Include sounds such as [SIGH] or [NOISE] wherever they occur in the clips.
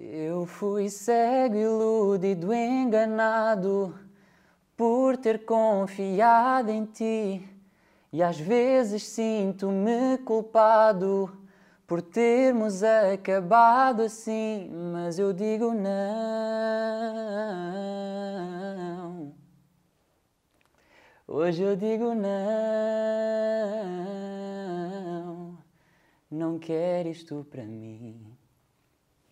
Eu fui cego, iludido, enganado por ter confiado em ti. E às vezes sinto-me culpado por termos acabado assim, mas eu digo não. Hoje eu digo não. Não quero isto para mim.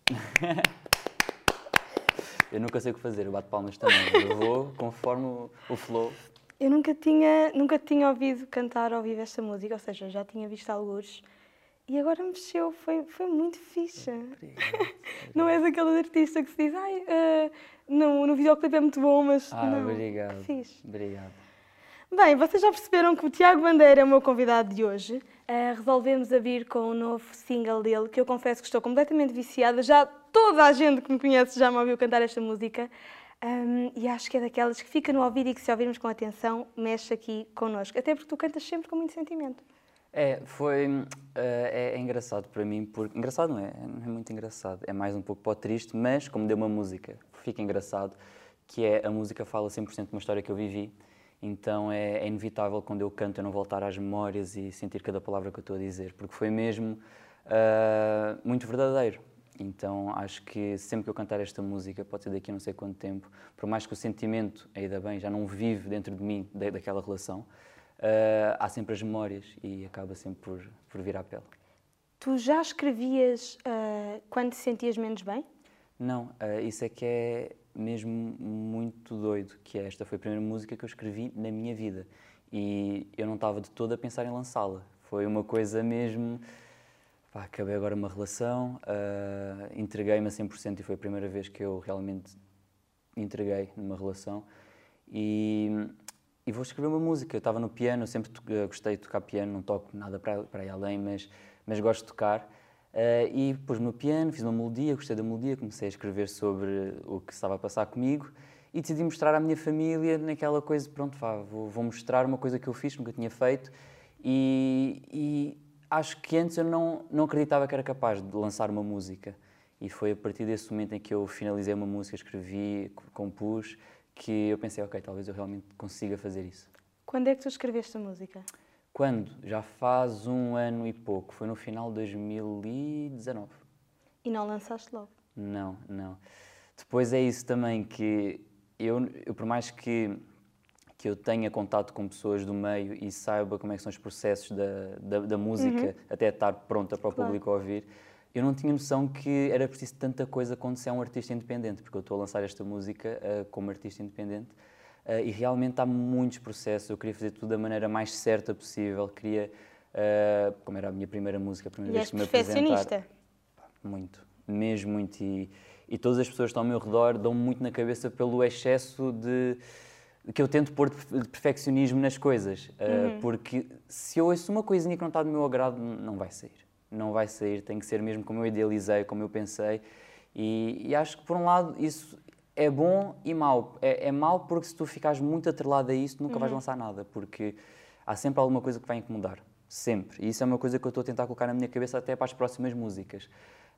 [LAUGHS] eu nunca sei o que fazer, eu bato palmas também. Eu vou conforme o, o flow. Eu nunca tinha, nunca tinha ouvido cantar ao vivo esta música, ou seja, já tinha visto alguns. E agora mexeu, foi, foi muito fixe. Obrigado. Não és aquele artista que se diz, ai, uh, no, no videoclipe é muito bom, mas Ah, não. obrigado. Fixe. Obrigado. Bem, vocês já perceberam que o Tiago Bandeira é o meu convidado de hoje. Uh, resolvemos a vir com o novo single dele, que eu confesso que estou completamente viciada. Já toda a gente que me conhece já me ouviu cantar esta música. Um, e acho que é daquelas que fica no ouvido e que, se ouvirmos com atenção, mexe aqui connosco. Até porque tu cantas sempre com muito sentimento. É, foi. eh, é, é engraçado para mim, porque. Engraçado não é? Não é muito engraçado. É mais um pouco o triste, mas como deu uma música, fica engraçado, que é a música fala 100% de uma história que eu vivi. Então é, é inevitável quando eu canto eu não voltar às memórias e sentir cada palavra que eu estou a dizer, porque foi mesmo eh, muito verdadeiro. Então acho que sempre que eu cantar esta música, pode ser daqui a não sei quanto tempo, por mais que o sentimento, ainda bem, já não vive dentro de mim da- daquela relação, eh, há sempre as memórias e acaba sempre por, por vir à pele. Tu já escrevias uh, quando te sentias menos bem? Não, isso é que é mesmo muito doido, que é esta foi a primeira música que eu escrevi na minha vida e eu não estava de todo a pensar em lançá-la. Foi uma coisa mesmo, pá, acabei agora uma relação, eh, entreguei-me a 100% e foi a primeira vez que eu realmente entreguei numa relação e, e vou escrever uma música. Eu estava no piano, sempre eh, gostei de tocar piano, não toco nada para, para além, mas, mas gosto de tocar. Eh, e pus-me no piano, fiz uma melodia, gostei da melodia, comecei a escrever sobre o que estava a passar comigo e decidi mostrar à minha família naquela coisa, pronto, vá, vou, vou mostrar uma coisa que eu fiz, nunca tinha feito e, e acho que antes eu não, não acreditava que era capaz de lançar uma música. E foi a partir desse momento em que eu finalizei uma música, escrevi, co- compus, que eu pensei, ok, talvez eu realmente consiga fazer isso. Quando é que tu escreveste a música? Quando? Já faz um ano e pouco, foi no final de 2019. E não lançaste logo? Não, não. Depois é isso também que eu, eu por mais que, que eu tenha contato com pessoas do meio e saiba como é que são os processos da, da, da música até estar pronta para o Claro. público ouvir, eu não tinha noção que era preciso tanta coisa quando se é um artista independente, porque eu estou a lançar esta música eh, como artista independente eh, e realmente há muitos processos. Eu queria fazer tudo da maneira mais certa possível, queria, eh, como era a minha primeira música, a primeira E vez que me apresentar. Muito, mesmo muito. E, e todas as pessoas que estão ao meu redor dão muito na cabeça pelo excesso de que eu tento pôr de perfe- de perfeccionismo nas coisas. Uh, Porque se eu ouço uma coisinha que não está do meu agrado, não vai sair. Não vai sair, tem que ser mesmo como eu idealizei, como eu pensei. E, e acho que, por um lado, isso é bom e mau. É, é mau porque se tu ficares muito atrelado a isso, nunca vais lançar nada. Porque há sempre alguma coisa que vai incomodar. Sempre. E isso é uma coisa que eu estou a tentar colocar na minha cabeça até para as próximas músicas.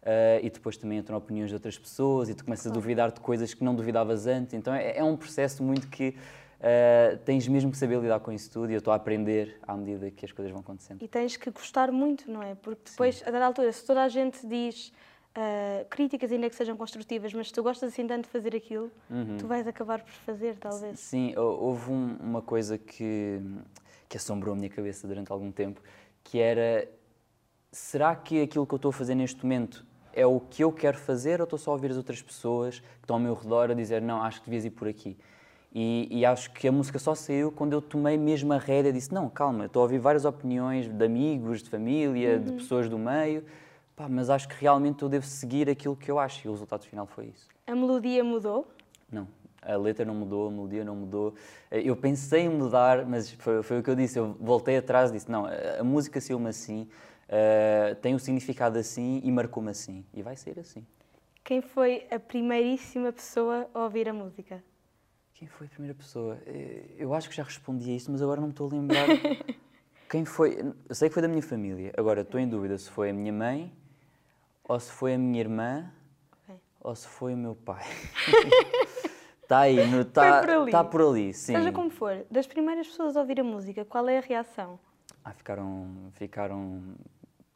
Ah, e depois também entram opiniões de outras pessoas e tu começas a duvidar de coisas que não duvidavas antes. Então é, é um processo muito que ah, tens mesmo que saber lidar com isso tudo e eu estou a aprender à medida que as coisas vão acontecendo. E tens que gostar muito, não é? Porque depois, a dada altura, se toda a gente diz ah, críticas, ainda que sejam construtivas, mas se tu gostas assim tanto de fazer aquilo, tu vais acabar por fazer, talvez. Sim, hou- houve um- uma coisa que, que assombrou a minha cabeça durante algum tempo, que era, será que aquilo que eu estou a fazer neste momento é o que eu quero fazer ou estou só a ouvir as outras pessoas que estão ao meu redor a dizer, não, acho que devias ir por aqui? E, e acho que a música só saiu quando eu tomei mesmo a rédea e disse, não, calma, estou a ouvir várias opiniões de amigos, de família, de pessoas do meio, pá, mas acho que realmente eu devo seguir aquilo que eu acho e o resultado final foi isso. A melodia mudou? Não, a letra não mudou, a melodia não mudou. Eh, Eu pensei em mudar, mas foi, foi o que eu disse. Eu voltei atrás e disse: não, a, a música saiu-me assim, eh, tem um significado assim e marcou-me assim. E vai ser assim. Quem foi a primeiríssima pessoa a ouvir a música? Quem foi a primeira pessoa? Eh, Eu acho que já respondi a isso, mas agora não me estou a lembrar. [LAUGHS] Quem foi? Eu sei que foi da minha família. Agora estou em dúvida se foi a minha mãe, ou se foi a minha irmã, Ok. ou se foi o meu pai. Está [LAUGHS] aí, está por, ali. tá por ali, sim. Seja como for, das primeiras pessoas a ouvir a música, qual é a reação? Ah, ficaram, ficaram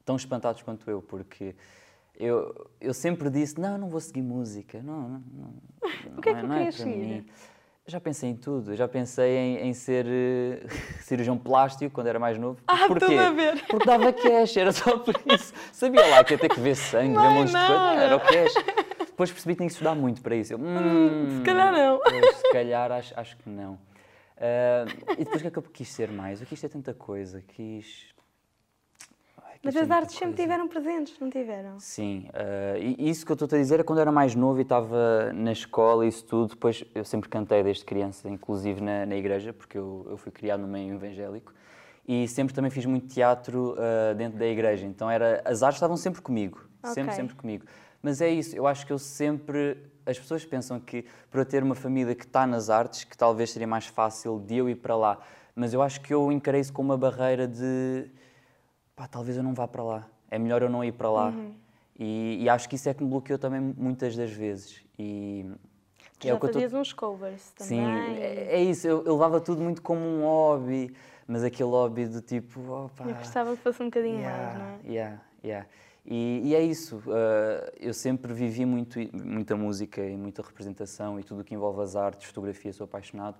tão espantados quanto eu, porque eu, eu sempre disse, não, não vou seguir música, não, não, não O que é que não é, seguir? Mim. Já pensei em tudo, já pensei em, em ser uh, [LAUGHS] cirurgião plástico quando era mais novo. Ah, Porquê? tudo a ver. Porque dava cash, era só por isso. Sabia lá que ia ter que ver sangue, ver um monte de coisa, era o cash. Depois percebi que tinha que estudar muito para isso. Eu, hum, se calhar não. Pois, se calhar acho, acho que não. Uh, e depois o que é que eu quis ser mais? Eu quis ter tanta coisa, quis. Mas as artes sempre tiveram presentes, não tiveram? Sim, uh, e isso que eu estou a dizer é quando eu era mais novo e estava na escola e isso tudo. Depois eu sempre cantei desde criança, inclusive na, na igreja, porque eu, eu fui criado no meio evangélico e sempre também fiz muito teatro uh, dentro da igreja. Então era, as artes estavam sempre comigo, okay. sempre, sempre comigo. Mas é isso, eu acho que eu sempre. As pessoas pensam que para ter uma família que está nas artes, que talvez seria mais fácil de eu ir para lá. Mas eu acho que eu encarei isso como uma barreira de. Pá, talvez eu não vá para lá. É melhor eu não ir para lá. Uhum. E, e, acho que isso é que me bloqueou também muitas das vezes. E. Tu é já fazias tô... uns covers também. Sim, é, é isso. Eu, eu, levava tudo muito como um hobby, mas aquele hobby do tipo. Opa, eu gostava que fosse um bocadinho yeah, mais, não é? Yeah, yeah. E, e, é isso, uh, eu sempre vivi muito, muita música e muita representação e tudo o que envolve as artes, fotografia, sou apaixonado.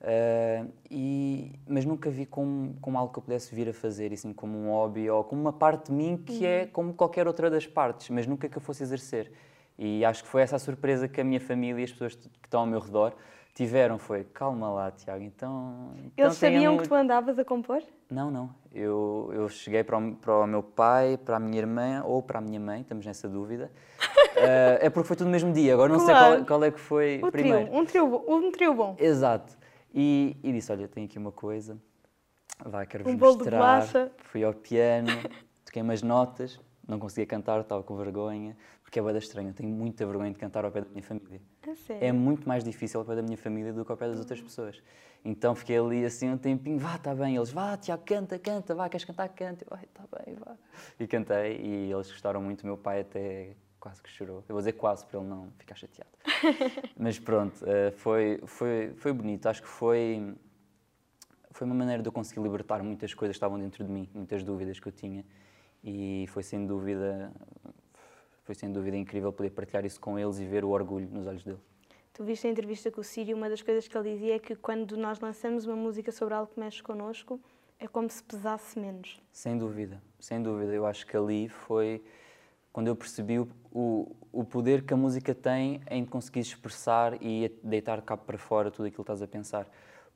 Uh, e, mas nunca vi como, como algo que eu pudesse vir a fazer, assim, como um hobby ou como uma parte de mim que é uhum. como qualquer outra das partes, mas nunca que eu fosse exercer. E acho que foi essa a surpresa que a minha família e as pessoas que estão ao meu redor tiveram. Foi, calma lá, Tiago, então... então Eles sabiam que tu andavas a compor? Não, não. Eu, eu cheguei para o, para o, meu pai, para a minha irmã ou para a minha mãe, estamos nessa dúvida. uh, [LAUGHS] é porque foi tudo no mesmo dia, agora não claro. sei qual, qual, é que foi o primeiro. Trio, um, trio, um trio bom. Exato. E, e disse, olha, tenho aqui uma coisa, vá, quero-vos um mostrar. Fui ao piano, [LAUGHS] toquei umas notas, não conseguia cantar, estava com vergonha, porque é bem estranho, tenho muita vergonha de cantar ao pé da minha família. É, é muito mais difícil ao pé da minha família do que ao pé das outras pessoas. Então fiquei ali assim um tempinho, vá, está bem. Eles, vá, Tiago, canta, canta, vá, queres cantar, canta. Eu, está bem, vá. E cantei e eles gostaram muito. O meu pai até quase que chorou. Eu vou dizer quase para ele não ficar chateado. [LAUGHS] Mas pronto, eh, foi, foi, foi bonito. Acho que foi, foi uma maneira de eu conseguir libertar muitas coisas que estavam dentro de mim, muitas dúvidas que eu tinha. E foi sem dúvida, foi sem dúvida incrível poder partilhar isso com eles e ver o orgulho nos olhos deles. Tu viste a entrevista com o Sírio, uma das coisas que ele dizia é que quando nós lançamos uma música sobre algo que mexe connosco, é como se pesasse menos. Sem dúvida, sem dúvida. Eu acho que ali foi quando eu percebi o, o, o poder que a música tem em conseguir expressar e deitar cabo para fora tudo aquilo que estás a pensar.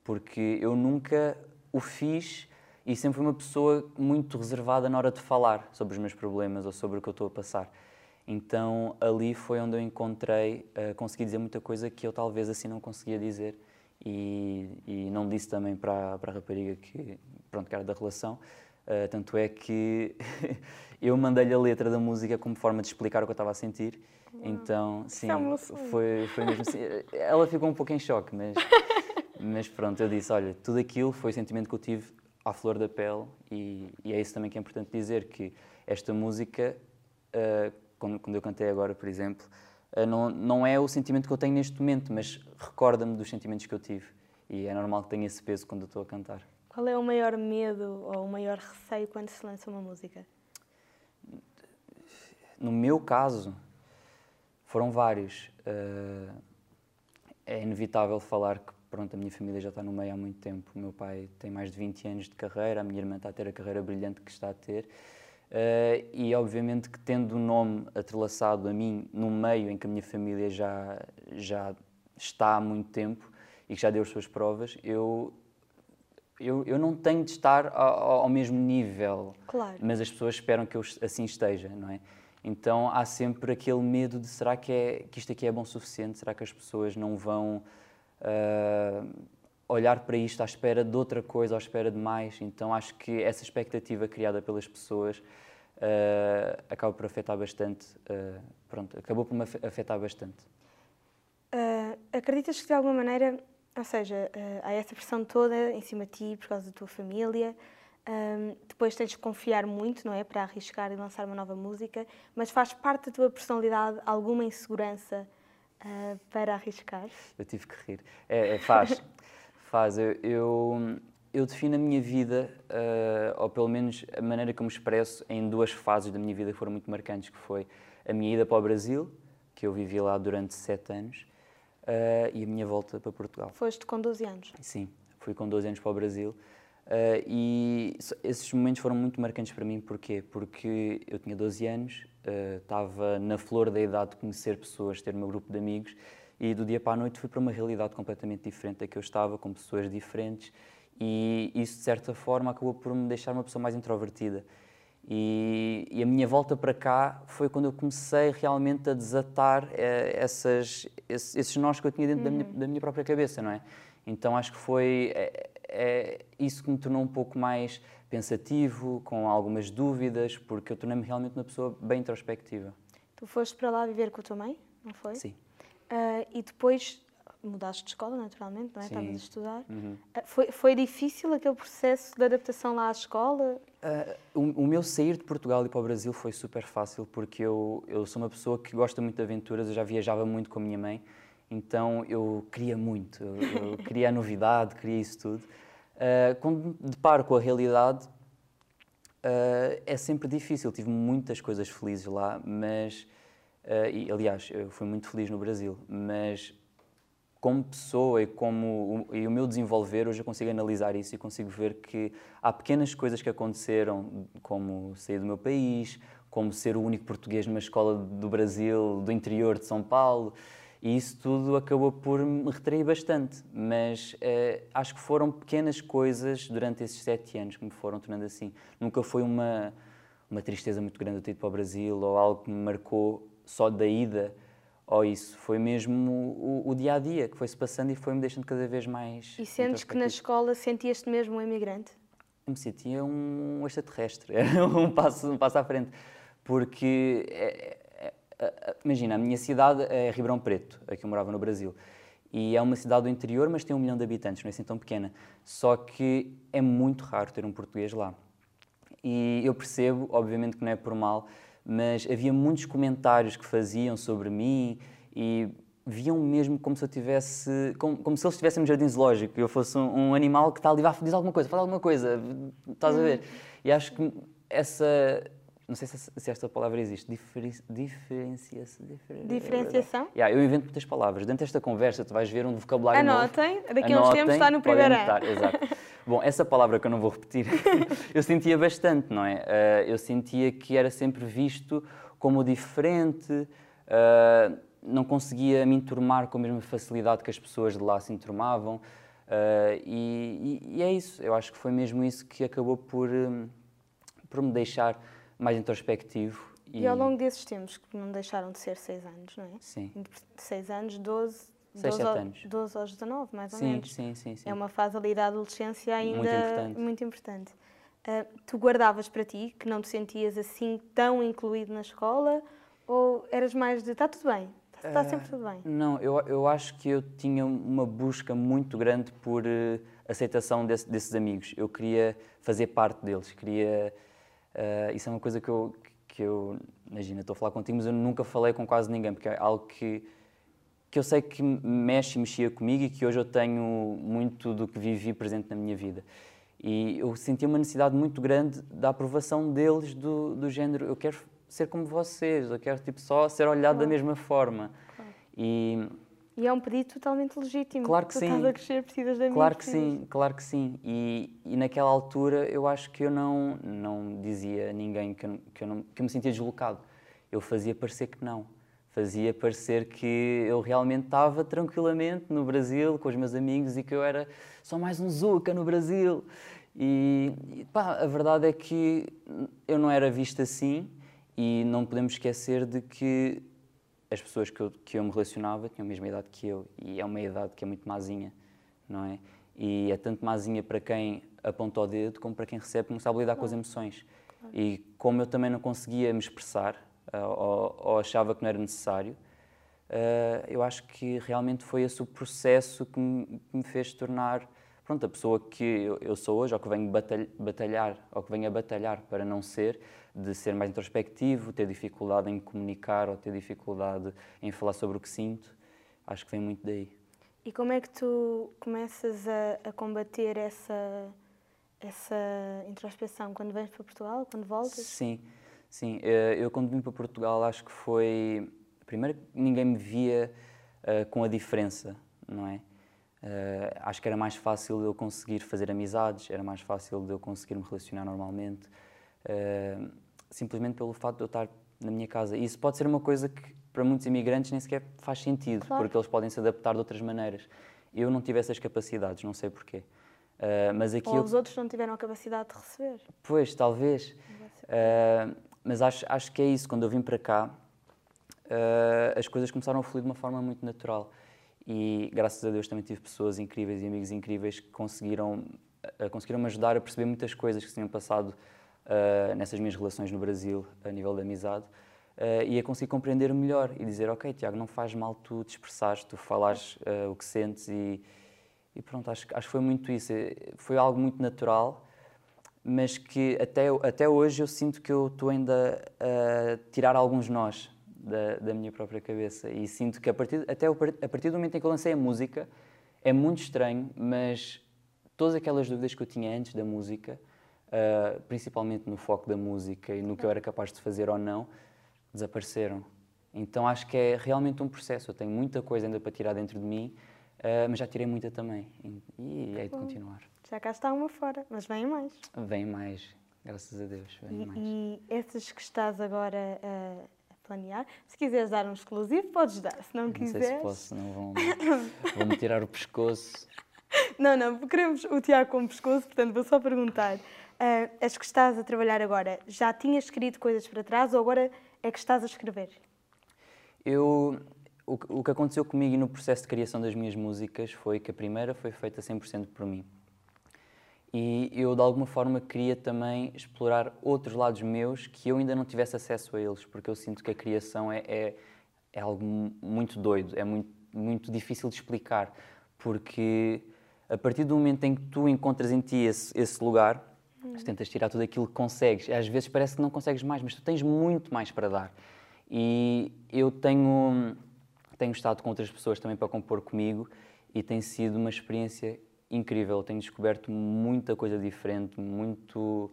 Porque eu nunca o fiz e sempre fui uma pessoa muito reservada na hora de falar sobre os meus problemas ou sobre o que eu estou a passar. Então ali foi onde eu encontrei, uh, consegui dizer muita coisa que eu talvez assim não conseguia dizer e, e não disse também para, para a rapariga que, pronto, que era da relação. Uh, tanto é que [LAUGHS] eu mandei-lhe a letra da música como forma de explicar o que eu estava a sentir. Então, sim, é foi, foi mesmo assim. [LAUGHS] Ela ficou um pouco em choque, mas, [LAUGHS] mas pronto, eu disse: olha, tudo aquilo foi o sentimento que eu tive à flor da pele, e, e é isso também que é importante dizer: que esta música uh, quando, quando eu cantei agora, por exemplo, eh, não, não é o sentimento que eu tenho neste momento, mas recorda-me dos sentimentos que eu tive. E é normal que tenha esse peso quando eu estou a cantar. Qual é o maior medo ou o maior receio quando se lança uma música? No meu caso, foram vários. Eh, é inevitável falar que pronto, a minha família já está no meio há muito tempo. O meu pai tem mais de 20 anos de carreira, a minha irmã está a ter a carreira brilhante que está a ter. Uh, e obviamente que tendo o nome atrelaçado a mim num meio em que a minha família já, já está há muito tempo e que já deu as suas provas, eu, eu, eu não tenho de estar ao, ao mesmo nível. Claro. Mas as pessoas esperam que eu assim esteja, não é? Então há sempre aquele medo de será que, é, que isto aqui é bom o suficiente? Será que as pessoas não vão uh, olhar para isto à espera de outra coisa, à espera de mais. Então acho que essa expectativa criada pelas pessoas uh, acaba por afetar bastante. Uh, pronto, acabou por me afetar bastante. Acreditas que de alguma maneira, ou seja, há essa pressão toda em cima de ti por causa da tua família, depois tens de confiar muito, não é? Para arriscar e lançar uma nova música, mas faz parte da tua personalidade alguma insegurança uh, para arriscar? Eu tive que rir. É, é faz. [LAUGHS] faz. Eu, eu, eu, defino a minha vida, uh, ou pelo menos a maneira como expresso, em duas fases da minha vida que foram muito marcantes, que foi a minha ida para o Brasil, que eu vivi lá durante sete anos, e a minha volta para Portugal. Foste com 12 anos? Sim, fui com 12 anos para o Brasil. Uh, e esses momentos foram muito marcantes para mim, porquê? Porque eu tinha 12 anos, uh, estava na flor da idade de conhecer pessoas, ter o meu grupo de amigos, e do dia para a noite fui para uma realidade completamente diferente da que eu estava, com pessoas diferentes, e isso de certa forma acabou por me deixar uma pessoa mais introvertida. E, e a minha volta para cá foi quando eu comecei realmente a desatar uh, essas, esses, esses nós que eu tinha dentro uhum. da, minha, da minha própria cabeça, não é? Então acho que foi é, é, isso que me tornou um pouco mais pensativo, com algumas dúvidas, porque eu tornei-me realmente uma pessoa bem introspectiva. Tu foste para lá viver com a tua mãe, não foi? Sim. Uh, e depois mudaste de escola, naturalmente, não é? Sim. Estavas a estudar. Uhum. Uh, foi, foi difícil aquele processo de adaptação lá à escola? Uh, o, o, meu sair de Portugal e para o Brasil foi super fácil, porque eu, eu sou uma pessoa que gosta muito de aventuras, eu já viajava muito com a minha mãe, então eu queria muito, eu, eu [LAUGHS] queria a novidade, queria isso tudo. Uh, quando me deparo com a realidade, uh, é sempre difícil. Tive muitas coisas felizes lá, mas. Uh, e, aliás, eu fui muito feliz no Brasil, mas como pessoa e como e o meu desenvolver, hoje eu consigo analisar isso e consigo ver que há pequenas coisas que aconteceram, como sair do meu país, como ser o único português numa escola do Brasil, do interior de São Paulo, e isso tudo acabou por me retrair bastante. Mas uh, acho que foram pequenas coisas durante esses sete anos que me foram tornando assim. Nunca foi uma, uma tristeza muito grande ter ido para o Brasil ou algo que me marcou só da ida ou isso. Foi mesmo o, o dia a dia que foi-se passando e foi-me deixando cada vez mais. E sentes que na escola sentias-te mesmo um imigrante? Eu me sentia um extraterrestre, [LAUGHS] um passo, um passo à frente. Porque. É, imagina, a minha cidade é Ribeirão Preto, aqui eu morava no Brasil. E é uma cidade do interior, mas tem um milhão de habitantes, não é assim tão pequena. Só que é muito raro ter um português lá. E eu percebo, obviamente que não é por mal, mas havia muitos comentários que faziam sobre mim e viam mesmo como se eu tivesse, como, como se eles estivessem no jardim zoológico, eu fosse um, um animal que está ali, diz alguma coisa, fala alguma coisa, estás a ver? E acho que essa não sei se, se, esta palavra existe, diferenci, diferenciação. Diferenciação? Yeah, eu invento muitas palavras. Dentro desta conversa, tu vais ver um vocabulário Anotem, novo. daqui a uns tempos está no primeiro ano. Exato. [LAUGHS] Bom, essa palavra que eu não vou repetir, [LAUGHS] eu sentia bastante, não é? Uh, eu sentia que era sempre visto como diferente, uh, não conseguia me enturmar com a mesma facilidade que as pessoas de lá se enturmavam. Uh, e, e, e, é isso, eu acho que foi mesmo isso que acabou por, um, por me deixar mais introspectivo. E... e ao longo desses tempos, que não deixaram de ser seis anos, não é? Sim. Seis anos, 12, 6, 12, ao, anos. 12 aos 19, mais ou sim, menos. Sim, sim, sim. É uma fase ali da adolescência ainda muito importante. Muito importante. Uh, tu guardavas para ti que não te sentias assim tão incluído na escola ou eras mais de está tudo bem, está, está sempre tudo bem? Uh, não, eu, eu acho que eu tinha uma busca muito grande por uh, aceitação desse, desses amigos. Eu queria fazer parte deles, queria Uh, isso é uma coisa que eu, que eu, imagina, estou a falar contigo, mas eu nunca falei com quase ninguém, porque é algo que, que eu sei que mexe e mexia comigo e que hoje eu tenho muito do que vivi presente na minha vida. E eu sentia uma necessidade muito grande da aprovação deles, do, do género, eu quero ser como vocês, eu quero tipo, só ser olhado claro. da mesma forma. Claro. E e é um pedido totalmente legítimo. Claro que sim. estás a crescer, precisas Claro que sim, claro que sim. E, e naquela altura eu acho que eu não, não dizia a ninguém que eu, que, eu não, que eu me sentia deslocado. Eu fazia parecer que não. Fazia parecer que eu realmente estava tranquilamente no Brasil com os meus amigos e que eu era só mais um Zuca no Brasil. E, e pá, a verdade é que eu não era visto assim e não podemos esquecer de que as pessoas que eu, que eu me relacionava tinham a mesma idade que eu e é uma idade que é muito mazinha, não é? E é tanto mazinha para quem aponta o dedo como para quem recebe, não sabe lidar claro. com as emoções. Claro. E como eu também não conseguia me expressar ou, ou, achava que não era necessário, uh, eu acho que realmente foi esse o processo que me, que me fez tornar pronto, a pessoa que eu, eu sou hoje, ou que venho batalhar, ou que venho a batalhar para não ser, de ser mais introspectivo, ter dificuldade em comunicar ou ter dificuldade em falar sobre o que sinto, acho que vem muito daí. E como é que tu começas a, a combater essa, essa introspeção quando vens para Portugal, quando voltas? Sim, sim. Eh, eu quando vim para Portugal acho que foi... Primeiro, ninguém me via uh, com a diferença, não é? Uh, acho que era mais fácil de eu conseguir fazer amizades, era mais fácil de eu conseguir me relacionar normalmente, uh, simplesmente pelo fato de eu estar na minha casa. E isso pode ser uma coisa que para muitos imigrantes nem sequer faz sentido, claro. porque eles podem se adaptar de outras maneiras. Eu não tive essas capacidades, não sei porquê. Uh, mas aqui Ou eu... os outros não tiveram a capacidade de receber. Pois, talvez. Mas acho, acho que é isso. Quando eu vim para cá, as coisas começaram a fluir de uma forma muito natural. E graças a Deus também tive pessoas incríveis e amigos incríveis que conseguiram uh, conseguiram me ajudar a perceber muitas coisas que se tinham passado uh, nessas minhas relações no Brasil a nível de amizade uh, e a conseguir compreender melhor e dizer ok Tiago não faz mal tu te expressares tu falares o que sentes. E, e pronto acho acho que foi muito isso. Foi algo muito natural mas que até até hoje eu sinto que eu estou ainda a tirar alguns nós da, da, minha própria cabeça. E sinto que a partir, até a partir do momento em que eu lancei a música, é muito estranho, mas todas aquelas dúvidas que eu tinha antes da música, uh, principalmente no foco da música e no que eu era capaz de fazer ou não, desapareceram. Então acho que é realmente um processo. Eu tenho muita coisa ainda para tirar dentro de mim, uh, mas já tirei muita também. E, e é de continuar. Já cá está uma fora, mas vem mais. Vem mais, graças a Deus. Vem e, mais. e esses que estás agora uh, planear. Se quiseres dar um exclusivo, podes dar. Se não, não quiseres. Não sei se posso, não vão, vão-me [LAUGHS] tirar o pescoço. Não, não, queremos o Tiago com o pescoço, portanto vou só perguntar. Uh, as que estás a trabalhar agora, já tinhas escrito coisas para trás ou agora é que estás a escrever? Eu, o, o que aconteceu comigo no processo de criação das minhas músicas foi que a primeira foi feita 100% por mim. E eu, de alguma forma, queria também explorar outros lados meus que eu ainda não tivesse acesso a eles, porque eu sinto que a criação é, é, é algo muito doido, é muito, muito difícil de explicar, porque a partir do momento em que tu encontras em ti esse, esse lugar, uhum. tu tentas tirar tudo aquilo que consegues. Às vezes parece que não consegues mais, mas tu tens muito mais para dar. E eu tenho, tenho estado com outras pessoas também para compor comigo e tem sido uma experiência incrível. Tenho descoberto muita coisa diferente, muito,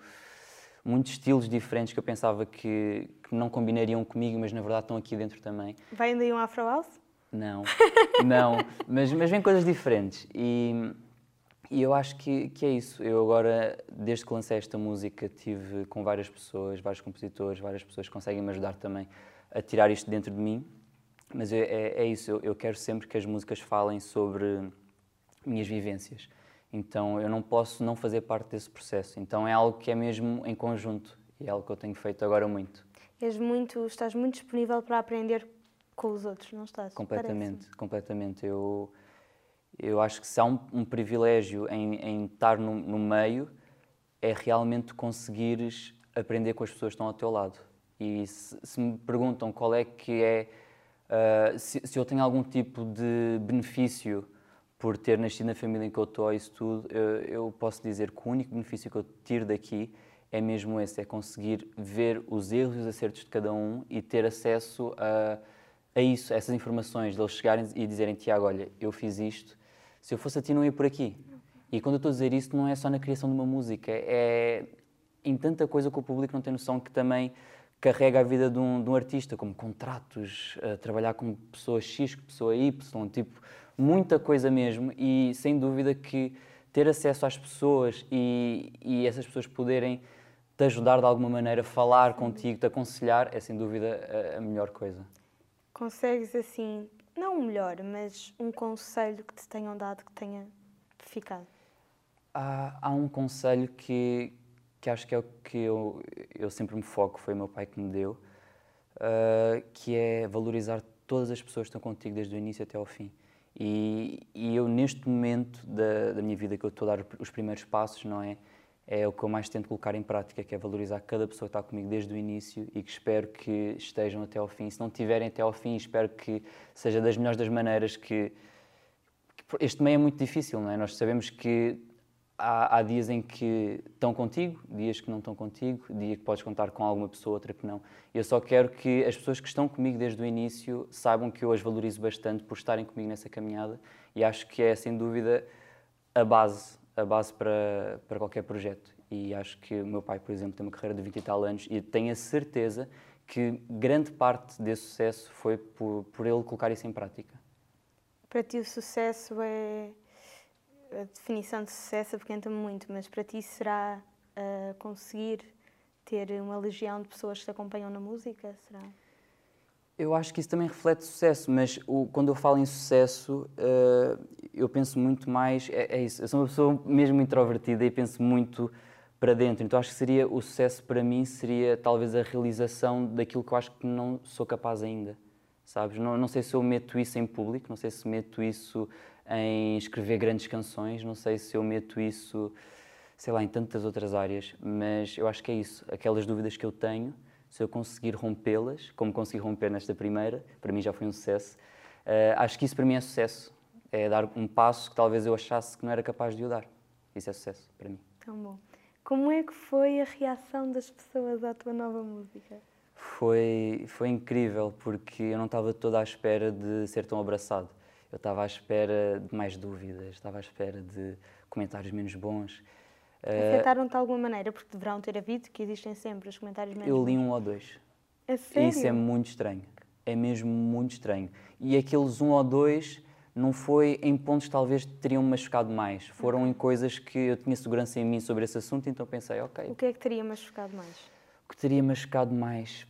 muitos estilos diferentes que eu pensava que, que, não combinariam comigo, mas na verdade estão aqui dentro também. Vai ainda aí um Afro House? Não, [LAUGHS] não, mas, mas vem coisas diferentes. E, e eu acho que, que é isso. Eu agora, desde que lancei esta música, tive com várias pessoas, vários compositores, várias pessoas que conseguem me ajudar também a tirar isto dentro de mim. Mas é, é, é isso, eu, eu quero sempre que as músicas falem sobre minhas vivências. Então eu não posso não fazer parte desse processo. Então é algo que é mesmo em conjunto e é algo que eu tenho feito agora muito. És muito, estás muito disponível para aprender com os outros, não estás? Completamente, completamente. Eu eu acho que se há um, um privilégio em, em estar no, no, meio é realmente conseguires aprender com as pessoas que estão ao teu lado. E se, se me perguntam qual é que é uh, se, se eu tenho algum tipo de benefício por ter nascido na família em que eu estou, isso tudo, eu, eu posso dizer que o único benefício que eu tiro daqui é mesmo esse, é conseguir ver os erros e os acertos de cada um e ter acesso a, a isso, a essas informações, deles chegarem e dizerem, Tiago, olha, eu fiz isto, se eu fosse a ti não ia por aqui. E quando eu estou a dizer isso, não é só na criação de uma música, é em tanta coisa que o público não tem noção que também carrega a vida de um, de um artista, como contratos, trabalhar com pessoa X, pessoa Y, tipo, muita coisa mesmo e sem dúvida que ter acesso às pessoas e, e essas pessoas poderem te ajudar de alguma maneira, falar contigo, te aconselhar, é sem dúvida a, a melhor coisa. Consegues assim, não o melhor, mas um conselho que te tenham dado que tenha ficado? Há, há um conselho que, que acho que é o que eu, eu sempre me foco, foi o meu pai que me deu, uh, que é valorizar todas as pessoas que estão contigo desde o início até ao fim. E, e eu, neste momento da, da, minha vida que eu estou a dar os primeiros passos, não é? É o que eu mais tento colocar em prática, que é valorizar cada pessoa que está comigo desde o início e que espero que estejam até ao fim. Se não tiverem até ao fim, espero que seja das melhores das maneiras que, este meio é muito difícil, não é? Nós sabemos que há, há, dias em que estão contigo, dias que não estão contigo, dia que podes contar com alguma pessoa, outra que não. Eu só quero que as pessoas que estão comigo desde o início saibam que eu as valorizo bastante por estarem comigo nessa caminhada e acho que é, sem dúvida, a base, a base para, para qualquer projeto. E acho que o meu pai, por exemplo, tem uma carreira de 20 e tal anos e tenho a certeza que grande parte desse sucesso foi por, por ele colocar isso em prática. Para ti o sucesso é a definição de sucesso apoquenta-me muito, mas para ti será uh, conseguir ter uma legião de pessoas que te acompanham na música? Será? Eu acho que isso também reflete sucesso, mas o, quando eu falo em sucesso, uh, eu penso muito mais. É, é, isso, eu sou uma pessoa mesmo introvertida e penso muito para dentro. Então acho que seria o sucesso para mim seria talvez a realização daquilo que eu acho que não sou capaz ainda, sabes? Não, não sei se eu meto isso em público, não sei se meto isso em escrever grandes canções, não sei se eu meto isso, sei lá, em tantas outras áreas, mas eu acho que é isso, aquelas dúvidas que eu tenho, se eu conseguir rompê-las, como consegui romper nesta primeira, para mim já foi um sucesso. Uh, acho que isso para mim é sucesso, é dar um passo que talvez eu achasse que não era capaz de o dar. Isso é sucesso para mim. Tão bom. Como é que foi a reação das pessoas à tua nova música? Foi, foi incrível, porque eu não estava toda à espera de ser tão abraçado. Eu estava à espera de mais dúvidas, estava à espera de comentários menos bons. Eh, Afetaram-te de alguma maneira? Porque deverão ter havido, que existem sempre os comentários menos Eu li um ou dois. A sério? E isso é muito estranho. É mesmo muito estranho. E aqueles um ou dois não foi em pontos que talvez teriam machucado mais. Foram em coisas que eu tinha segurança em mim sobre esse assunto, então pensei, ok. O que é que teria machucado mais? O que teria machucado mais?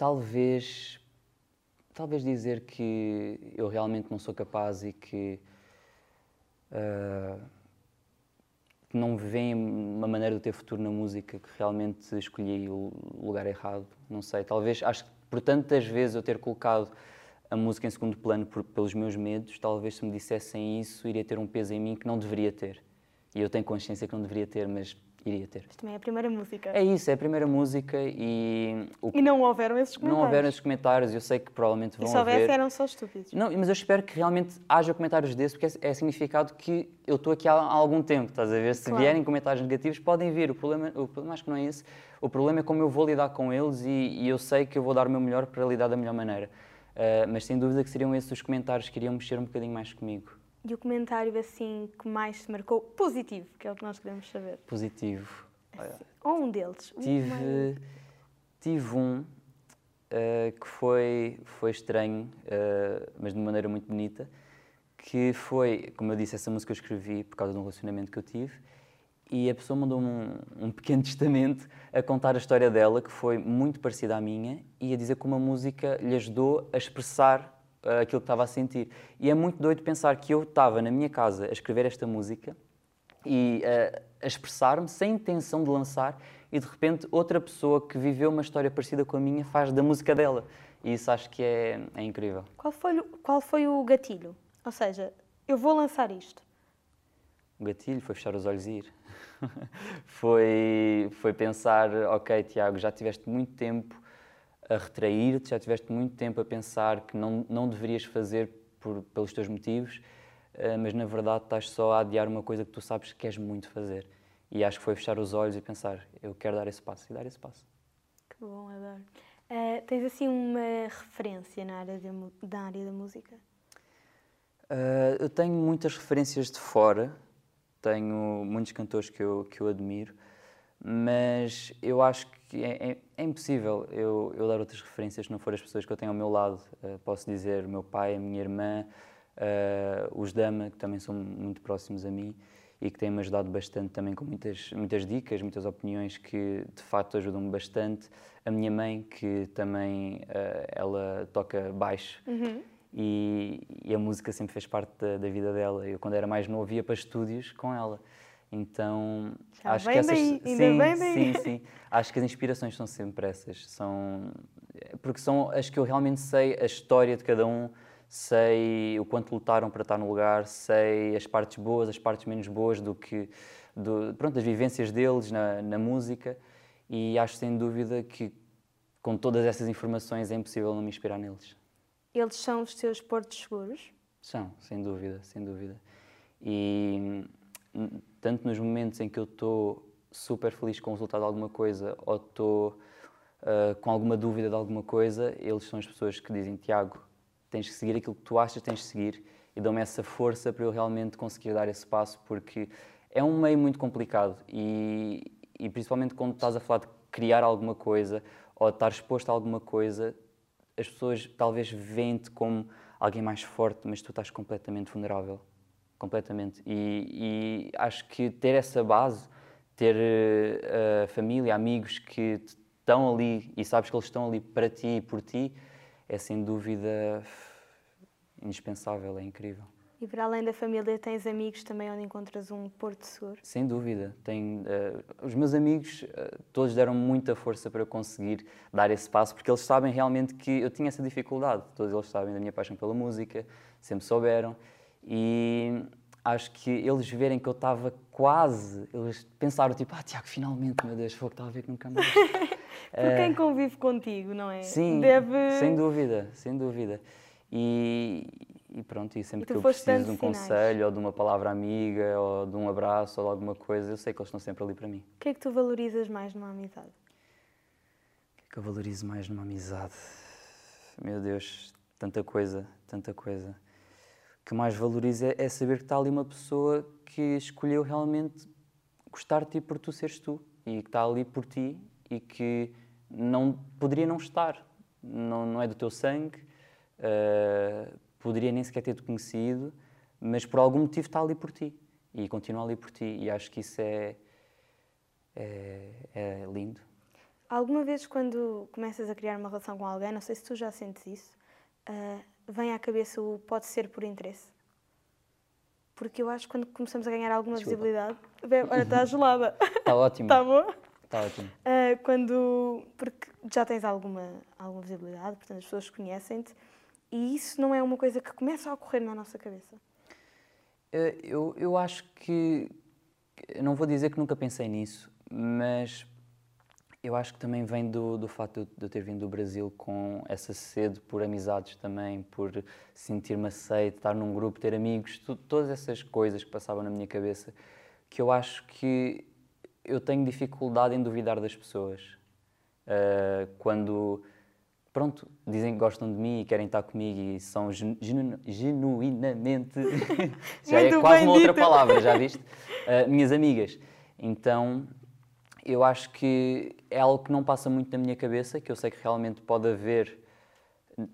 Talvez. Talvez dizer que eu realmente não sou capaz e que. Uh, não veem uma maneira de ter futuro na música, que realmente escolhi o lugar errado. Não sei, talvez. Acho que por tantas vezes eu ter colocado a música em segundo plano por, pelos meus medos, talvez se me dissessem isso, iria ter um peso em mim que não deveria ter. E eu tenho consciência que não deveria ter, mas iria ter. Isto também é a primeira música. É isso, é a primeira música e... O... E não houveram esses comentários? Não houveram esses comentários, eu sei que provavelmente vão haver... E se houvesse, eram só estúpidos. Não, mas eu espero que realmente haja comentários desses, porque é, é significado que eu estou aqui há, há, algum tempo, estás a ver? Se claro. vierem comentários negativos, podem vir. O problema, o problema acho que não é esse. O problema é como eu vou lidar com eles e, e eu sei que eu vou dar o meu melhor para lidar da melhor maneira. Uh, mas sem dúvida que seriam esses os comentários que iriam mexer um bocadinho mais comigo. E o comentário assim que mais te marcou, positivo, que é o que nós queremos saber? Positivo. Assim, ou um deles? Tive, um tive um uh, que foi, foi estranho, uh, mas de uma maneira muito bonita, que foi, como eu disse, essa música eu escrevi por causa de um relacionamento que eu tive e a pessoa mandou-me um, um, pequeno [LAUGHS] testamento a contar a história dela, que foi muito parecida à minha, e a dizer como a música lhe ajudou a expressar uh, aquilo que estava a sentir. E é muito doido pensar que eu estava na minha casa a escrever esta música e uh, a expressar-me sem intenção de lançar, e de repente outra pessoa que viveu uma história parecida com a minha faz da música dela. E isso acho que é, é incrível. Qual foi, qual foi o gatilho? Ou seja, eu vou lançar isto. O gatilho foi fechar os olhos e ir. [LAUGHS] foi, foi pensar, ok, Tiago, já tiveste muito tempo a retrair-te, já tiveste muito tempo a pensar que não, não deverias fazer por, pelos teus motivos, uh, mas na verdade estás só a adiar uma coisa que tu sabes que queres muito fazer. E acho que foi fechar os olhos e pensar, eu quero dar esse passo e dar esse passo. Que bom, adoro. Uh, tens assim uma referência na área, de, da área da música? Uh, eu tenho muitas referências de fora, tenho muitos cantores que eu, que eu admiro, mas eu acho que é, é, é impossível eu, eu, dar outras referências se não for as pessoas que eu tenho ao meu lado. Uh, posso dizer o meu pai, a minha irmã, uh, os Dama, que também são muito próximos a mim e que têm-me ajudado bastante também com muitas, muitas dicas, muitas opiniões que de facto ajudam-me bastante. A minha mãe, que também uh, ela toca baixo. Uhum e, e, a música sempre fez parte da, da, vida dela. Eu, quando era mais novo, ia para estúdios com ela. Então, Já acho que essas. Bem, sim, bem, bem. sim, sim. Acho que as inspirações são sempre essas. São... Porque são as que eu realmente sei a história de cada um, sei o quanto lutaram para estar no lugar, sei as partes boas, as partes menos boas do que. Do, pronto, as vivências deles na, na música. E acho sem dúvida que com todas essas informações é impossível não me inspirar neles. Eles são os teus portos seguros? São, sem dúvida, sem dúvida. E tanto nos momentos em que eu estou super feliz com o resultado de alguma coisa ou estou uh, com alguma dúvida de alguma coisa, eles são as pessoas que dizem: Tiago, tens que seguir aquilo que tu achas, tens de seguir, e dão-me essa força para eu realmente conseguir dar esse passo, porque é um meio muito complicado e, e principalmente quando estás a falar de criar alguma coisa ou estar exposto a alguma coisa, as pessoas talvez veem-te como alguém mais forte, mas tu estás completamente vulnerável. Completamente. E, e acho que ter essa base, ter uh, família, amigos que estão ali e sabes que eles estão ali para ti e por ti, é sem dúvida indispensável, é incrível. E para além da família, tens amigos também onde encontras um porto seguro? Sem dúvida. Tenho, uh, os meus amigos, uh, todos deram muita força para eu conseguir dar esse passo, porque eles sabem realmente que eu tinha essa dificuldade. Todos eles sabem da minha paixão pela música, sempre souberam. E acho que eles verem que eu estava quase, eles pensaram tipo, ah, Tiago, finalmente, meu Deus, foi que estava a ver que nunca mais. [LAUGHS] Por quem convive contigo, não é? Sim, Deve... sem dúvida, sem dúvida. E, e pronto, e sempre e que eu preciso de um sinais. conselho, ou de uma palavra amiga, ou de um abraço, ou de alguma coisa, eu sei que eles estão sempre ali para mim. O que é que tu valorizas mais numa amizade? O que é que eu valorizo mais numa amizade? Meu Deus, tanta coisa, tanta coisa. Que mais valorizo é, é saber que está ali uma pessoa que escolheu realmente gostar de ti por tu seres tu, e que está ali por ti, e que não poderia não estar. Não, não é do teu sangue, uh, poderia nem sequer ter-te conhecido, mas por algum motivo está ali por ti e continua ali por ti. E acho que isso é, é, é lindo. Alguma vez, quando começas a criar uma relação com alguém, não sei se tu já sentes isso, uh, vem à cabeça o pode ser por interesse? Porque eu acho que quando começamos a ganhar alguma Desculpa. visibilidade. Olha, está gelada. Está ótimo. Está boa? Está ótimo. Uh, quando. Porque já tens alguma, alguma visibilidade, portanto as pessoas conhecem-te e isso não é uma coisa que começa a ocorrer na nossa cabeça? Eh, eu, eu acho que. Não vou dizer que nunca pensei nisso, mas eu acho que também vem do, do facto de eu ter vindo do Brasil com essa sede por amizades também, por sentir-me aceito, estar num grupo, ter amigos, tu, todas essas coisas que passavam na minha cabeça, que eu acho que eu tenho dificuldade em duvidar das pessoas. Uh, quando pronto, dizem que gostam de mim e querem estar comigo e são genu genuinamente. [LAUGHS] já é quase uma outra palavra, já viste? Uh, minhas amigas. Então, eu acho que é algo que não passa muito na minha cabeça, que eu sei que realmente pode haver,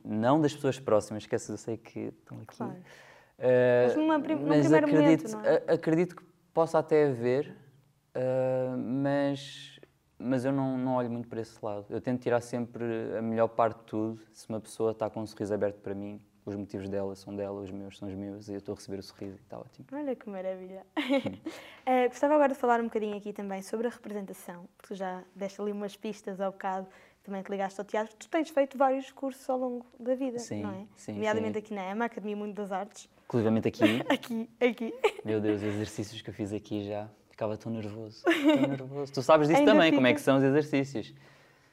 não das pessoas próximas, que essas eu sei que estão aqui. Claro. Uh, mas, numa, mas acredito, momento, é? acredito que possa até haver, uh, mas mas eu não, não olho muito para esse lado. Eu tento tirar sempre a melhor parte de tudo. Se uma pessoa está com um sorriso aberto para mim, os motivos dela são dela, os meus são os meus, e eu estou a receber o sorriso e está ótimo. Olha que maravilha. [LAUGHS] uh, [LAUGHS] gostava agora de falar um bocadinho aqui também sobre a representação, porque tu já deste ali umas pistas ao bocado, também te ligaste ao teatro. Tu tens feito vários cursos ao longo da vida, sim, não é? Sim, Nomeadamente sim. aqui na EMA, Academia Mundo das Artes. Inclusivamente aqui. [LAUGHS] aqui, aqui. Meu Deus, os exercícios que eu fiz aqui já. Ficava tão nervoso, tão nervoso. Tu sabes disso também, fica. como é que são os exercícios.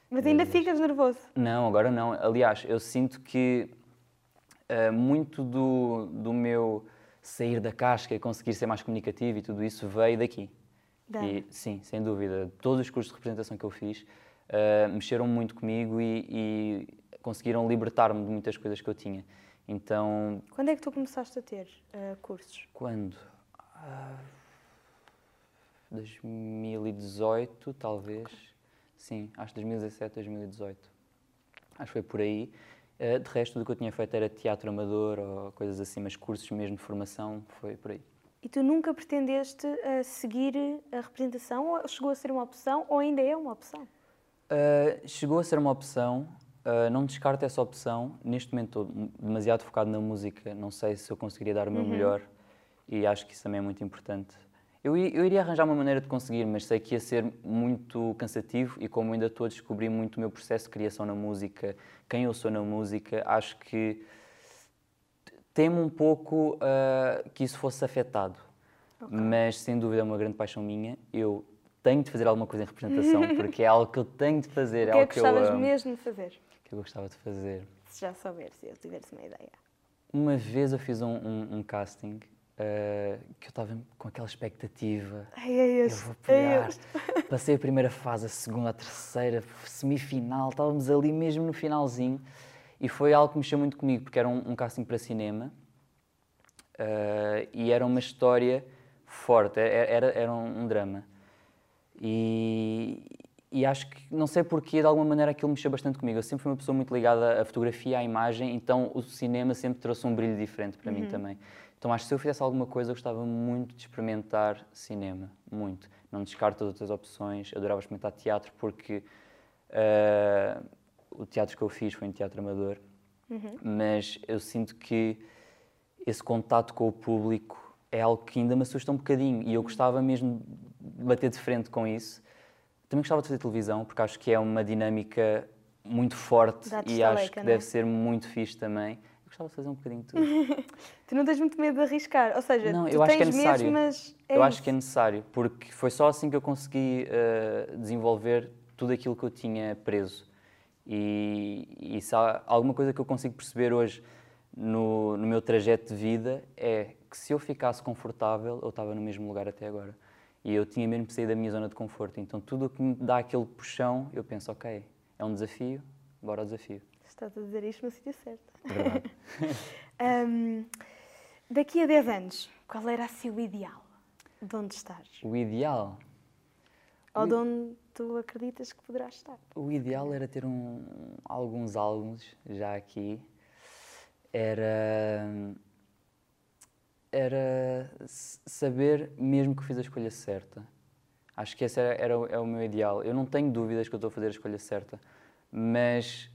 Mas ainda ficas nervoso? Não, agora não. Aliás, eu sinto que uh, muito do, do meu sair da casca e conseguir ser mais comunicativo e tudo isso veio daqui. E, sim, sem dúvida. Todos os cursos de representação que eu fiz uh, mexeram muito comigo e, e conseguiram libertar-me de muitas coisas que eu tinha. Então... Quando é que tu começaste a ter uh, cursos? Quando? Uh 2018, talvez. Sim, acho 2017, 2018. Acho que foi por aí. Eh, de resto, do que eu tinha feito era teatro amador ou coisas assim, mas cursos mesmo de formação, foi por aí. E tu nunca pretendeste uh, seguir a representação? Ou chegou a ser uma opção ou ainda é uma opção? Uh, chegou a ser uma opção. Uh, não descarto essa opção. Neste momento estou demasiado focado na música. Não sei se eu conseguiria dar o meu uhum. melhor. E acho que isso também é muito importante. Eu, eu iria arranjar uma maneira de conseguir, mas sei que ia ser muito cansativo e como ainda estou a descobrir muito o meu processo de criação na música, quem eu sou na música, acho que temo um pouco uh, que isso fosse afetado. Okay. Mas sem dúvida é uma grande paixão minha. Eu tenho de fazer alguma coisa em representação [LAUGHS] porque é algo que eu tenho de fazer. O que é que gostavas eu, mesmo de fazer? O que eu gostava de fazer? Se já souberes, se eu tivesse uma ideia. Uma vez eu fiz um, um, um casting uh, uh, que eu estava com aquela expectativa. Ai, é este, eu vou é pegar. É [LAUGHS] Passei a primeira fase, a segunda, a terceira, semifinal, estávamos ali mesmo no finalzinho. E foi algo que mexeu muito comigo, porque era um, um casting para cinema uh, e era uma história forte, era, era um, um drama. E, e acho que, não sei porquê, de alguma maneira aquilo mexeu bastante comigo. Eu sempre fui uma pessoa muito ligada à fotografia, à imagem, então o cinema sempre trouxe um brilho diferente para uhum. mim também. Então acho que se eu fizesse alguma coisa, eu gostava muito de experimentar cinema, muito. Não descarto as opções, eu adorava experimentar teatro porque uh, o teatro que eu fiz foi em teatro amador, uhum. mas eu sinto que esse contato com o público é algo que ainda me assusta um bocadinho e eu gostava mesmo de bater de frente com isso também gostava de fazer televisão, porque acho que é uma dinâmica muito forte e acho que é? deve ser muito fixe também. Gostava de fazer um bocadinho de tudo. [LAUGHS] tu não tens muito medo de arriscar? Ou seja, não, tu eu acho que é necessário. Medo, mas é eu isso. acho que é necessário, porque foi só assim que eu consegui uh, desenvolver tudo aquilo que eu tinha preso. E, e se há alguma coisa que eu consigo perceber hoje no, no meu trajeto de vida é que se eu ficasse confortável, eu estava no mesmo lugar até agora. E eu tinha mesmo que sair da minha zona de conforto. Então, tudo o que me dá aquele puxão, eu penso, ok, é um desafio, bora ao desafio. Estás a dizer isto no sítio certo. Verdade. [LAUGHS] um, daqui a 10 anos, qual era assim o ideal? De onde estás? O ideal? Ou de onde tu acreditas que poderás estar? O ideal era ter um, alguns álbuns já aqui. Era era saber mesmo que fiz a escolha certa. Acho que esse era, era, é o meu ideal. Eu não tenho dúvidas que eu estou a fazer a escolha certa, mas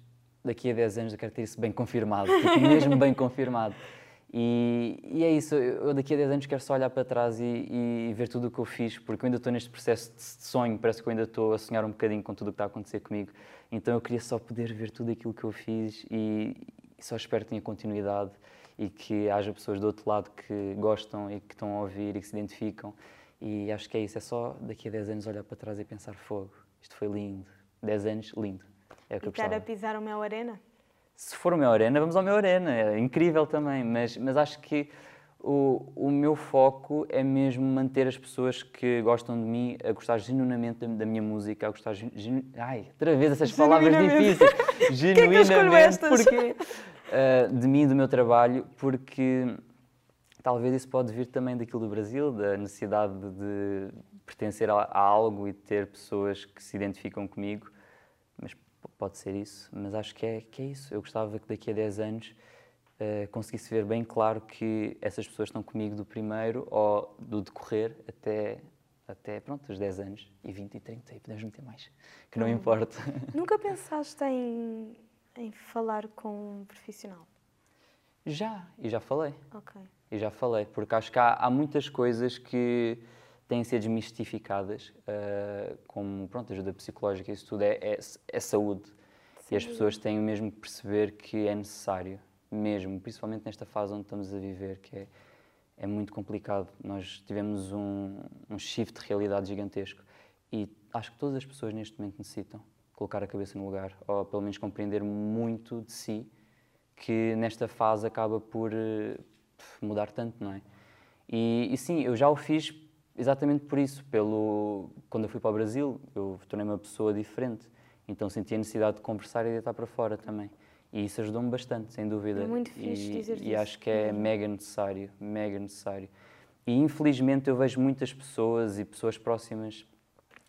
daqui a 10 anos eu quero ter isso bem confirmado, tipo, mesmo bem [LAUGHS] confirmado. E, e, é isso, eu daqui a 10 anos quero só olhar para trás e, e, ver tudo o que eu fiz, porque eu ainda estou neste processo de sonho, parece que eu ainda estou a sonhar um bocadinho com tudo o que está a acontecer comigo. Então eu queria só poder ver tudo aquilo que eu fiz e, e só espero que tenha continuidade e que haja pessoas do outro lado que gostam e que estão a ouvir e que se identificam. E acho que é isso, é só daqui a 10 anos olhar para trás e pensar: fogo, isto foi lindo. 10 anos, lindo. É o que e eu a pisar o Mel Arena? Se for o Mel Arena, vamos ao Mel Arena. É incrível também, mas, mas acho que o, o meu foco é mesmo manter as pessoas que gostam de mim a gostar genuinamente da, da minha música, a gostar. Genu... Ai, outra vez essas palavras [LAUGHS] difíceis. genuinamente. que é porque uh, de mim e do meu trabalho, porque talvez isso pode vir também daquilo do Brasil, da necessidade de pertencer a, a algo e ter pessoas que se identificam comigo, pode ser isso, mas acho que é, que é isso. Eu gostava que daqui a 10 anos uh, conseguisse ver bem claro que essas pessoas estão comigo do primeiro ou do decorrer até, até pronto, os 10 anos, e 20 e 30, e podemos meter mais, que não hum. importa. [LAUGHS] Nunca pensaste em em falar com um profissional? Já, e já falei. Ok. E já falei, porque acho que há, há muitas coisas que têm de ser desmistificadas, uh, como pronto, ajuda psicológica, isso tudo é, é, é saúde. Sim. E as pessoas têm mesmo que perceber que é necessário, mesmo, principalmente nesta fase onde estamos a viver, que é, é muito complicado. Nós tivemos um, um shift de realidade gigantesco e acho que todas as pessoas neste momento necessitam colocar a cabeça no lugar, ou pelo menos compreender muito de si, que nesta fase acaba por uh, mudar tanto, não é? E, e, sim, eu já o fiz exatamente por isso, pelo quando eu fui para o Brasil, eu tornei-me uma pessoa diferente, então senti a necessidade de conversar e de estar para fora também. E isso ajudou-me bastante, sem dúvida. É muito fixe e, dizer E acho que é mega necessário, mega necessário. E infelizmente eu vejo muitas pessoas e pessoas próximas,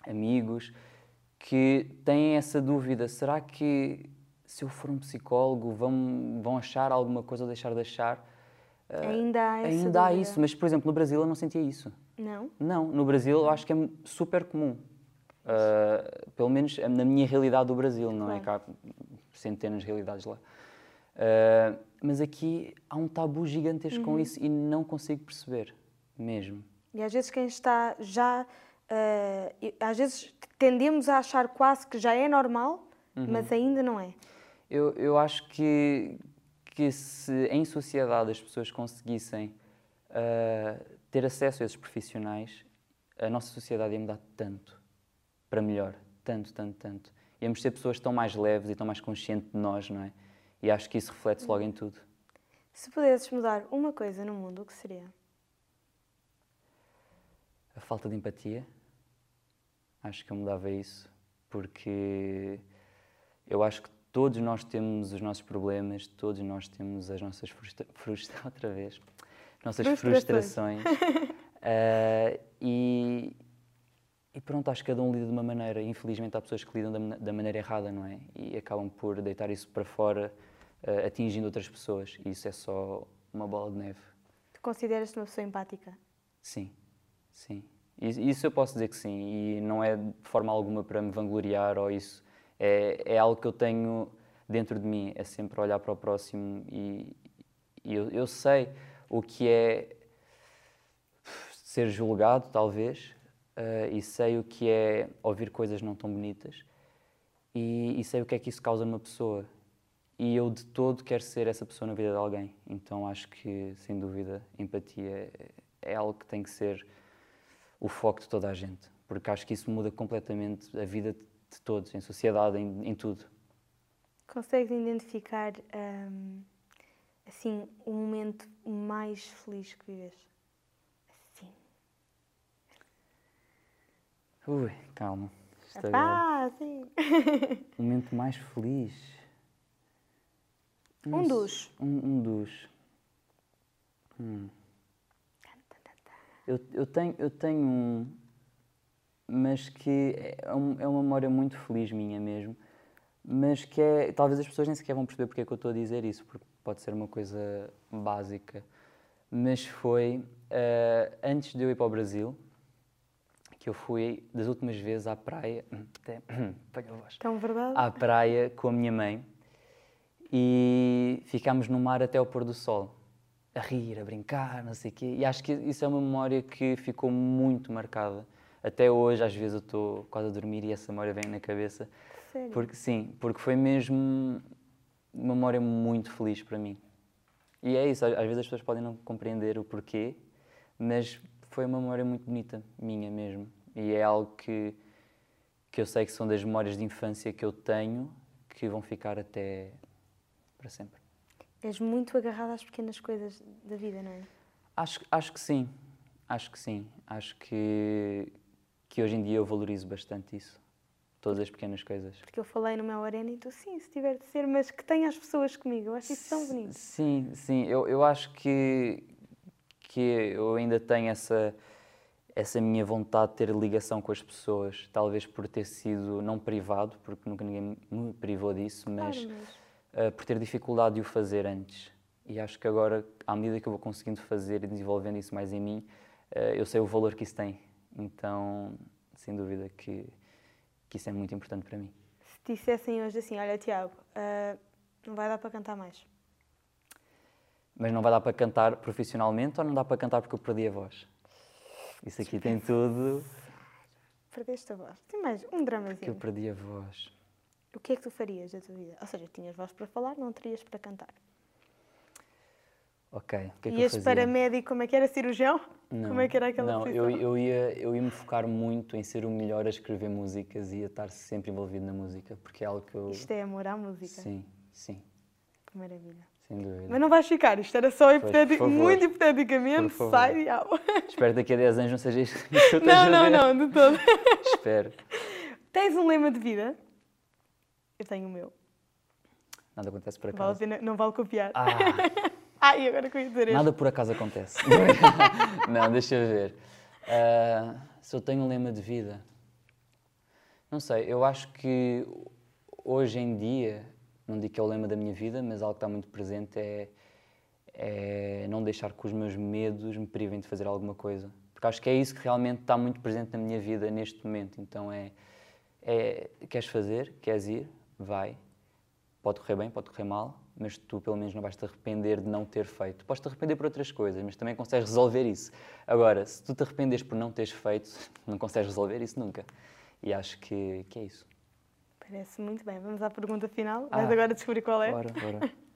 amigos, que têm essa dúvida: será que se eu for um psicólogo vão, vão achar alguma coisa ou deixar de achar? Ah, ainda há, ainda há isso, mas por exemplo, no Brasil eu não sentia isso. Não? Não, no Brasil eu acho que é super comum. Uh, pelo menos na minha realidade do Brasil, não é? claro. é? Que há centenas de realidades lá. Uh, mas aqui há um tabu gigantesco uhum. com isso e não consigo perceber, mesmo. E às vezes quem está já uh, às vezes tendemos a achar quase que já é normal, uhum. mas ainda não é. Eu, eu acho que, que se em sociedade as pessoas conseguissem uh, ter acesso a esses profissionais, a nossa sociedade ia mudar tanto para melhor, tanto, tanto, tanto. Íamos ser pessoas tão mais leves e tão mais conscientes de nós, não é? E acho que isso reflete-se logo em tudo. Se pudesses mudar uma coisa no mundo, o que seria? a falta de empatia. Acho que eu mudava isso, porque eu acho que todos nós temos os nossos problemas, todos nós temos as nossas frustra... frustra... [LAUGHS] outra vez, nossas frustrações. uh, [LAUGHS] e, e pronto, acho que cada um lida de uma maneira. Infelizmente há pessoas que lidam da, da maneira errada, não é? E acabam por deitar isso para fora, uh, atingindo outras pessoas. E isso é só uma bola de neve. Tu consideras-te uma pessoa empática? Sim, sim. Isso eu posso dizer que sim. E não é de forma alguma para me vangloriar ou isso. É, é algo que eu tenho dentro de mim. É sempre olhar para o próximo e, e eu, eu sei o que é ser julgado, talvez, uh, e sei o que é ouvir coisas não tão bonitas e, e, sei o que é que isso causa numa pessoa. E eu de todo quero ser essa pessoa na vida de alguém. Então acho que, sem dúvida, empatia é, algo que tem que ser o foco de toda a gente, porque acho que isso muda completamente a vida de todos, em sociedade, em, em tudo. Consegues identificar hum, assim o momento mais feliz que vives? Ui, calma. ah, sim. [LAUGHS] o momento mais feliz. Um dos. Um, um dos. Hum. Eu, eu, tenho, eu tenho um, mas que é, um, é uma memória muito feliz minha mesmo, mas que é. Talvez as pessoas nem sequer vão perceber porque é que eu estou a dizer isso, porque pode ser uma coisa básica. Mas foi uh, antes de eu ir para o Brasil, que eu fui das últimas vezes à praia, [COUGHS] até, [COUGHS] a voz, Tão verdade. à praia com a minha mãe e ficámos no mar até ao pôr do sol, a rir, a brincar, não sei o quê. E acho que isso é uma memória que ficou muito marcada. Até hoje, às vezes, eu estou quase a dormir e essa memória vem na cabeça. Sério? Porque, sim, porque foi mesmo uma memória muito feliz para mim. E é isso, às vezes as pessoas podem não compreender o porquê, mas foi uma memória muito bonita, minha mesmo. E é algo que, que eu sei que são das memórias de infância que eu tenho que vão ficar até para sempre. És muito agarrado às pequenas coisas da vida, não é? Acho, acho que sim. Acho que sim. Acho que, que hoje em dia eu valorizo bastante isso. Todas as pequenas coisas. Porque eu falei no meu arena e tu, sim, se tiver de ser, mas que tenha as pessoas comigo. Eu acho isso tão bonito. Sim, sim. Eu, eu acho que, que eu ainda tenho essa, essa minha vontade de ter ligação com as pessoas, talvez por ter sido não privado, porque nunca ninguém me privou disso, mas, claro. Uh, por ter dificuldade de o fazer antes. E acho que agora, à medida que eu vou conseguindo fazer e desenvolvendo isso mais em mim, uh, eu sei o valor que isso tem. Então, sem dúvida que, que isso é muito importante para mim. Se dissessem hoje assim, olha Tiago, uh, não vai dar para cantar mais, mas não vai dar para cantar profissionalmente ou não dá para cantar porque eu perdi a voz? Isso aqui tem tudo. Perdeste a voz. Tem mais um dramazinho. Porque eu perdi a voz. O que é que tu farias da tua vida? Ou seja, tinhas voz para falar, não terias para cantar. Ok. O que é que Ias eu para médico, como é que era? Cirurgião? Não, como é que era aquela Não, eu, eu, ia, eu ia me focar muito em ser o melhor a escrever músicas e a estar sempre envolvido na música, porque é algo que eu... Isto é amor à música. Sim, sim. Que maravilha. Sem dúvida. Mas não vais ficar, isto era só hipotético, muito hipoteticamente, sai e ao. [LAUGHS] Espero daqui a 10 anos não seja isto que eu Não, não, não, de todo. [LAUGHS] Espero. Tens um lema de vida? Eu tenho o meu. Nada acontece por acaso. Vale não vale copiar. Ah. E agora que eu ia dizer Nada por acaso acontece. [LAUGHS] não, deixa eu ver. Uh, se eu tenho um lema de vida. Não sei, eu acho que hoje em dia não digo que é o lema da minha vida, mas algo que está muito presente é, é não deixar que os meus medos me privem de fazer alguma coisa. Porque acho que é isso que realmente está muito presente na minha vida neste momento. Então é, é queres fazer, queres ir, vai. Pode correr bem, pode correr mal, mas tu pelo menos não vais te arrepender de não ter feito. Podes te arrepender por outras coisas, mas também consegues resolver isso. Agora, se tu te arrependes por não teres feito, [LAUGHS] não consegues resolver isso nunca. E acho que, que é isso. Parece muito bem. Vamos à pergunta final. Ah, Vais agora descobrir qual é. Bora, bora. [LAUGHS]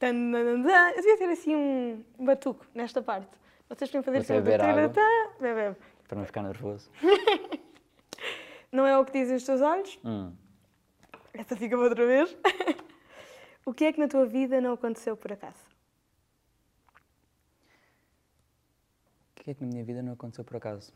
Eu devia ter assim um batuco nesta parte. Vocês podem fazer assim. Beber água. Bebe. Para não ficar nervoso. [LAUGHS] não é o que dizem os teus olhos? Hum. Essa fica outra vez. O que é que na tua vida não aconteceu por acaso? O que é que na minha vida não aconteceu por acaso?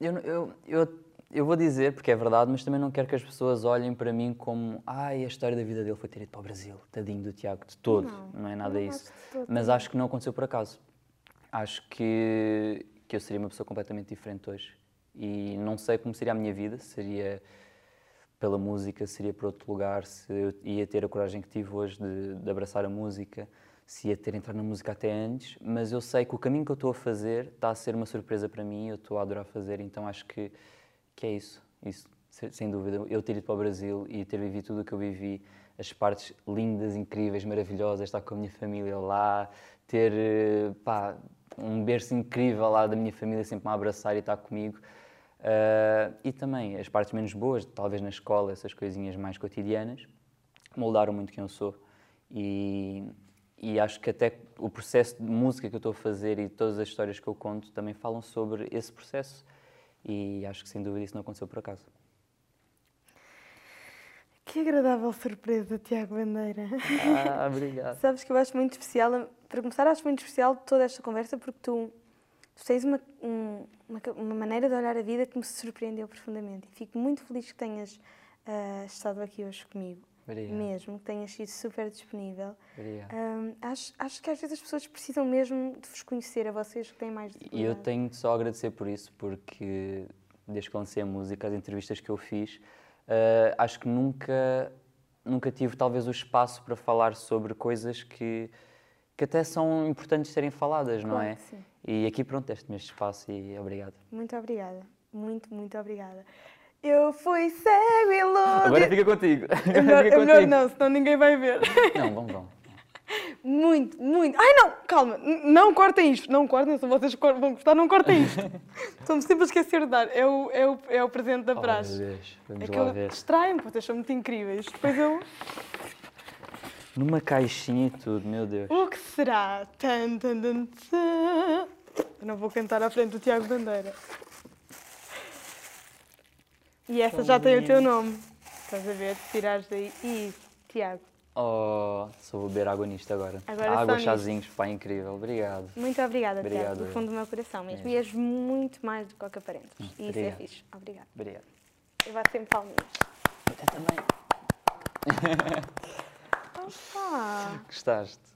eu, eu, eu, eu vou dizer, porque é verdade, mas também não quero que as pessoas olhem para mim como ai, a história da vida dele foi ter ido para o Brasil, tadinho do Tiago, de todo, não, Não, é nada não isso. Mas acho que não aconteceu por acaso. Acho que, que eu seria uma pessoa completamente diferente hoje. E não sei como seria a minha vida, seria pela música, seria por outro lugar, se eu ia ter a coragem que tive hoje de, de abraçar a música, se ia ter entrado na música até antes, mas eu sei que o caminho que eu estou a fazer está a ser uma surpresa para mim, eu estou a adorar fazer, então acho que, que é isso, isso, se- sem dúvida. Eu ter ido para o Brasil e ter vivido tudo o que eu vivi, as partes lindas, incríveis, maravilhosas, estar com a minha família lá, ter eh, pá, um berço incrível lá da minha família sempre me abraçar e estar comigo. Ah, e também as partes menos boas, talvez na escola, essas coisinhas mais cotidianas, moldaram muito quem eu sou. E, e acho que até o processo de música que eu estou a fazer e todas as histórias que eu conto também falam sobre esse processo. E acho que sem dúvida isso não aconteceu por acaso. Que agradável surpresa, Tiago Bandeira. Ah, obrigado. [LAUGHS] Sabes que eu acho muito especial, para começar, acho muito especial toda esta conversa porque tu, tens uma, um- uma, uma maneira de olhar a vida que me surpreendeu profundamente. E fico muito feliz que tenhas ah, estado aqui hoje comigo, Obrigado. mesmo, que tenhas sido super disponível. Hum, acho, acho que às vezes as pessoas precisam mesmo de vos conhecer, a vocês que têm mais E eu tenho só a agradecer por isso, porque desde que lancei a música, as entrevistas que eu fiz, eh, acho que nunca, nunca tive talvez o espaço para falar sobre coisas que, que até são importantes serem faladas, não Claro é? que sim. E aqui pronto, deste-me este espaço e obrigado. Muito obrigada. Muito, muito obrigada. Eu fui cego e Agora louco. fica contigo. [LAUGHS] É melhor, Fica é melhor contigo. não, senão ninguém vai ver. Não, vamos, vamos. Muito, muito. Ai não, calma, não cortem isto. Não cortem, se vocês vão gostar, não cortem isto. [LAUGHS] Estou-me sempre a esquecer de dar. É o, é o, é o presente da Oh, praxe. meu Deus, vamos é que lá eu ver. distraio-me, vocês são muito incríveis. Depois eu. Numa caixinha e tudo, meu Deus. O que será? Tan, tan, tan, tan. Eu não vou cantar à frente do Tiago Bandeira. E essa já tem o teu nome. Estás a ver? Tirares daí. Isso, Tiago. Oh, só vou beber água nisto agora. Agora água, chazinhos, pá, incrível. Obrigado. Muito obrigada, Tiago, do eu. fundo do meu coração mesmo. É. E és muito mais do que o que aparentas. E isso é fixe. Obrigada. Obrigado. Eu vou sempre palminhas. Até também. [LAUGHS] Ah, Gostaste?